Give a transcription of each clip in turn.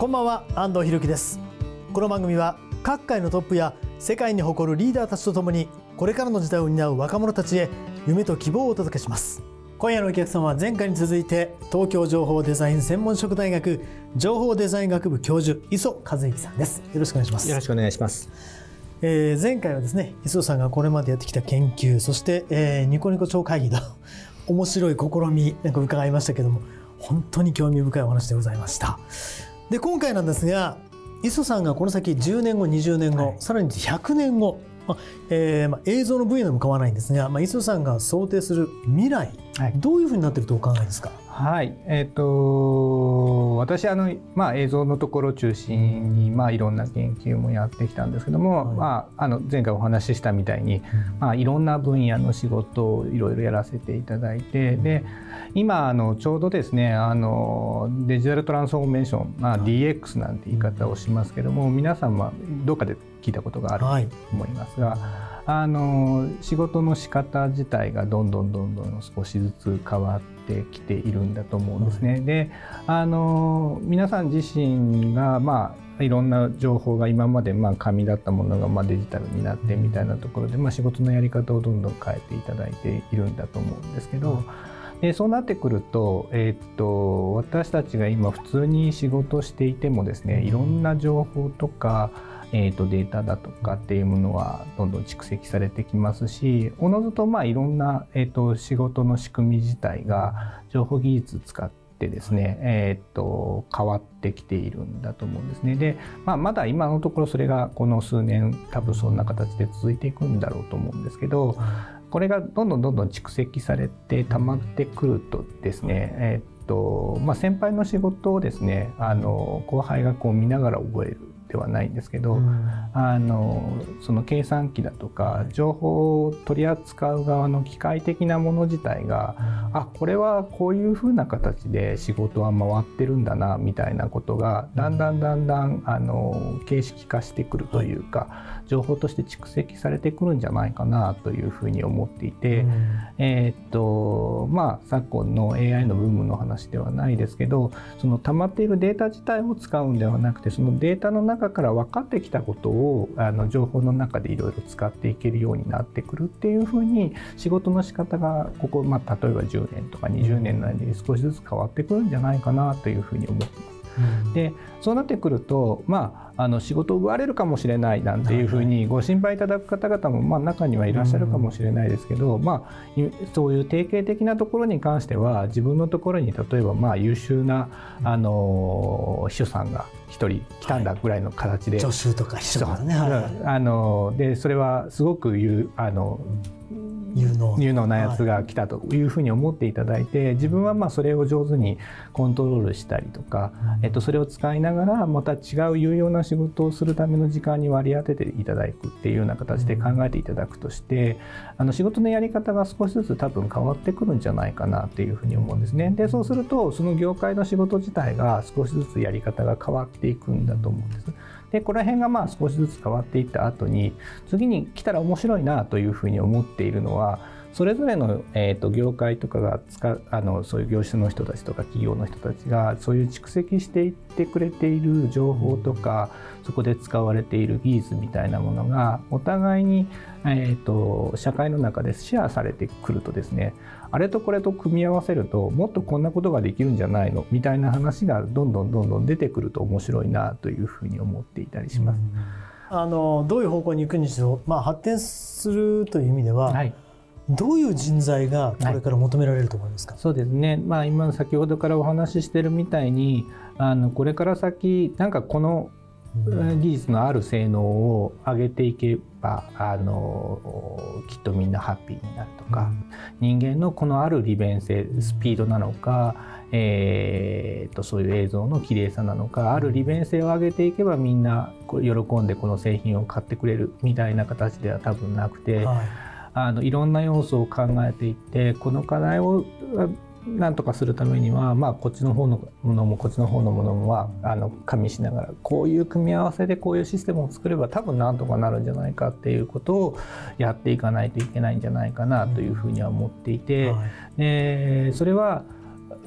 こんばんは安藤博樹です。この番組は各界のトップや世界に誇るリーダーたちとともにこれからの時代を担う若者たちへ夢と希望をお届けします。今夜のお客様は前回に続いて東京情報デザイン専門職大学情報デザイン学部教授磯和之さんです。よろしくお願いします。よろしくお願いします。えー、前回はですね磯さんがこれまでやってきた研究そして、えー、ニコニコ超会議の 面白い試みなんか伺いましたけども本当に興味深いお話でございましたで今回なんですが磯さんがこの先10年後20年後、はい、さらに100年後、まあえーまあ、映像の分野でも構わないんですが、まあ、磯さんが想定する未来、はい、どういうふうになっているとお考えですか？はい、えっ、ー、と私あのまあ映像のところを中心にまあいろんな研究もやってきたんですけども、はい、まああの前回お話ししたみたいに、うん、まあいろんな分野の仕事をいろいろやらせていただいて、うん、で今あのちょうどですねあのデジタルトランスフォーメーション、まあ DX なんて言い方をしますけども、皆さんはどっかで聞いたことがあると思いますが。はいあの仕事の仕方自体がどんどんどんどん少しずつ変わってきているんだと思うんですね。であの皆さん自身がまあいろんな情報が今までまあ紙だったものがまあデジタルになってみたいなところで、まあ、仕事のやり方をどんどん変えていただいているんだと思うんですけど。でそうなってくると,、えー、っと私たちが今普通に仕事していてもですねいろんな情報とかえーと、データだとかっていうものはどんどん蓄積されてきますしおのずとまあいろんな、えーと、仕事の仕組み自体が情報技術使ってですね、えーと、変わってきているんだと思うんですね。で、まあ、まだ今のところそれがこの数年多分そんな形で続いていくんだろうと思うんですけどこれがどんどんどんどん蓄積されて溜まってくるとですね、えーとまあ、先輩の仕事をですねあの後輩がこう見ながら覚えるではないんですけど、うん、あのその計算機だとか情報を取り扱う側の機械的なもの自体が、うん、あこれはこういうふうな形で仕事は回ってるんだなみたいなことがだんだんだんだんあの形式化してくるというか、はい、情報として蓄積されてくるんじゃないかなというふうに思っていて、うん、えー、っとまあ昨今の AI のブームの話ではないですけどその溜まっているデータ自体を使うんではなくてそのデータの中中から分かってきたことをあの情報の中でいろいろ使っていけるようになってくるっていうふうに仕事の仕方がここ、まあ、例えば10年とか20年なりに少しずつ変わってくるんじゃないかなというふうに思ってます。でそうなってくると、まあ、あの仕事を奪われるかもしれないなんていうふうにご心配いただく方々も、まあ、中にはいらっしゃるかもしれないですけど、まあ、そういう定型的なところに関しては自分のところに例えばまあ優秀なあの秘書さんが1人来たんだぐらいの形で、はい、助手とか秘書とかね、はい、あのでそれはすごく言うあの、有能有能なやつが来たというふうに思っていただいて、自分はまあそれを上手にコントロールしたりとか、えっと、それを使いながらまた違う有用な仕事をするための時間に割り当てていただくっていうような形で考えていただくとしてあの仕事のやり方が少しずつ多分変わってくるんじゃないかなっていうふうに思うんですね。でそうするとその業界の仕事自体が少しずつやり方が変わっていくんだと思うんです。でこの辺がまあ少しずつ変わっていった後に次に来たら面白いなというふうに思っているのはそれぞれの、えーと、業界とかが使あのそういう業種の人たちとか企業の人たちがそういう蓄積していってくれている情報とかそこで使われている技術みたいなものがお互いに、えーと、社会の中でシェアされてくるとですねあれとこれと組み合わせるともっとこんなことができるんじゃないのみたいな話がどんどんどんどん出てくると面白いなというふうに思っていたりします。あのどういう方向に行くにしろ、まあ、発展するという意味では、はい。どういう人材がこれから求められると思いますか、そうですね、まあ、今先ほどからお話ししてるみたいにあのこれから先なんかこの技術のある性能を上げていけばあのきっとみんなハッピーになるとか、人間のこのある利便性スピードなのか、えー、とそういう映像の綺麗さなのかある利便性を上げていけばみんな喜んでこの製品を買ってくれるみたいな形では多分なくて。はいあのいろんな要素を考えていってこの課題をなんとかするためには、まあ、こっちの方のものもこっちの方のものもはあの加味しながらこういう組み合わせでこういうシステムを作れば多分なんとかなるんじゃないかっていうことをやっていかないといけないんじゃないかなというふうには思っていて、はい。でそれは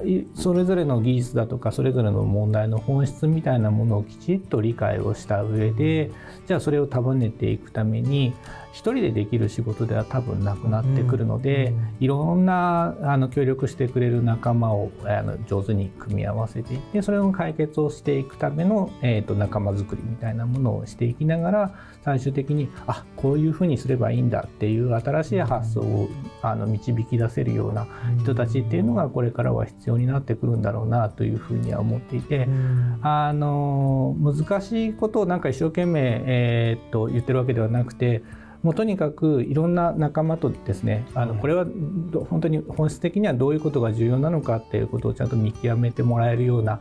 いそれぞれの技術だとかそれぞれの問題の本質みたいなものをきちっと理解をした上でじゃあそれを束ねていくために一人でできる仕事では多分なくなってくるので、うんいろんなあの協力してくれる仲間をあの上手に組み合わせていってそれの解決をしていくための、えー、と仲間づくりみたいなものをしていきながら最終的にあこういうふうにすればいいんだっていう新しい発想をあの導き出せるような人たちっていうのがこれからは必要になってくるんだろうなというふうには思っていて。うんあの難しいことをなんか一生懸命、えーっと言ってるわけではなくてもうとにかくいろんな仲間とですねあのはいこれはど本当に本質的にはどういうことが重要なのかっていうことをちゃんと見極めてもらえるような、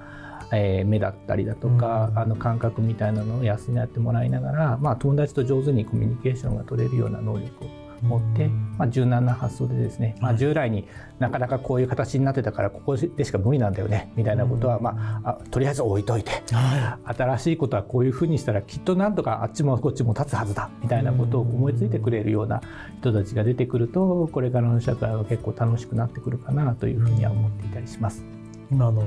えー目だったりだとか、うん。あの感覚みたいなのを養ってもらいながら、まあ、友達と上手にコミュニケーションが取れるような能力を持って、まあ、柔軟な発想でですね、まあ、従来になかなかこういう形になってたからここでしか無理なんだよねみたいなことは、まあ、あとりあえず置いといては新しいことはこういうふうにしたらきっとなんとかあっちもこっちも立つはずだみたいなことを思いついてくれるような人たちが出てくるとこれからの社会は結構楽しくなってくるかなというふうには思っていたりします。い、今あの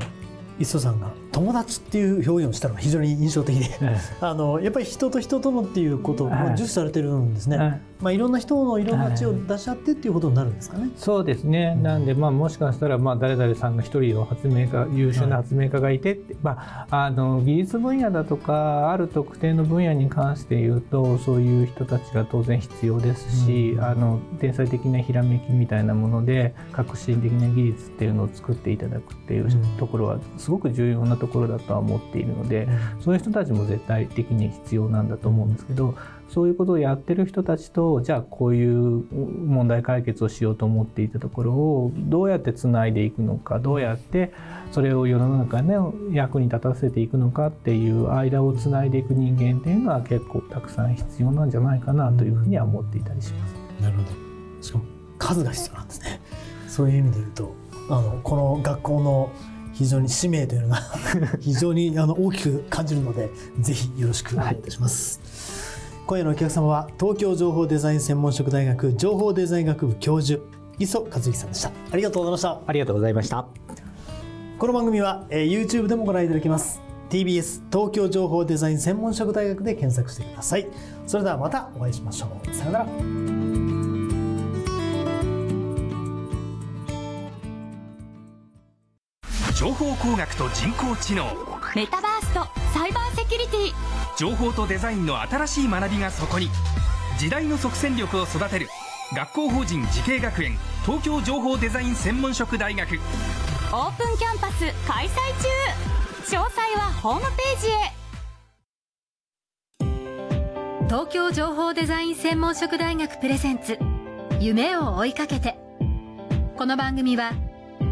磯さんが友達っていう表現をしたのが非常に印象的で あのやっぱり人と人とのっていうことをはい重視されてるんですね、はいまあ、いろんな人のいろんな知恵を出し合ってっていうことになるんですかね。そうですね、なんで、まあ、もしかしたら、まあ、誰々さんが一人の発明家優秀な発明家がいてって、まあ、あの技術分野だとかある特定の分野に関して言うとそういう人たちが当然必要ですし、うん。あの天才的なひらめきみたいなもので革新的な技術っていうのを作っていただくっていううん。ところはすごく重要なところだとは思っているので、そういう人たちも絶対的に必要なんだと思うんですけどそういうことをやってる人たちとじゃあこういう問題解決をしようと思っていたところをどうやってつないでいくのかどうやってそれを世の中の役に立たせていくのかっていう間をつないでいく人間っていうのは結構たくさん必要なんじゃないかなというふうには思っていたりします。なるほど。しかも数が必要なんですね。そういう意味で言うとあのこの学校の非常に使命というのが 非常にあの大きく感じるのでぜひよろしくお願いいたします、今夜のお客様は東京情報デザイン専門職大学情報デザイン学部教授磯和之さんでした。ありがとうございました。ありがとうございました。この番組は、えー YouTube でもご覧いただけます。TBS 東京情報デザイン専門職大学で検索してください。それではまたお会いしましょう。さようなら情報工学と人工知能。メタバースとサイバーセキュリティ。情報とデザインの新しい学びがそこに。時代の即戦力を育てる。学校法人慈恵学園東京情報デザイン専門職大学。オープンキャンパス開催中。詳細はホームページへ。東京情報デザイン専門職大学プレゼンツ。夢を追いかけて。この番組は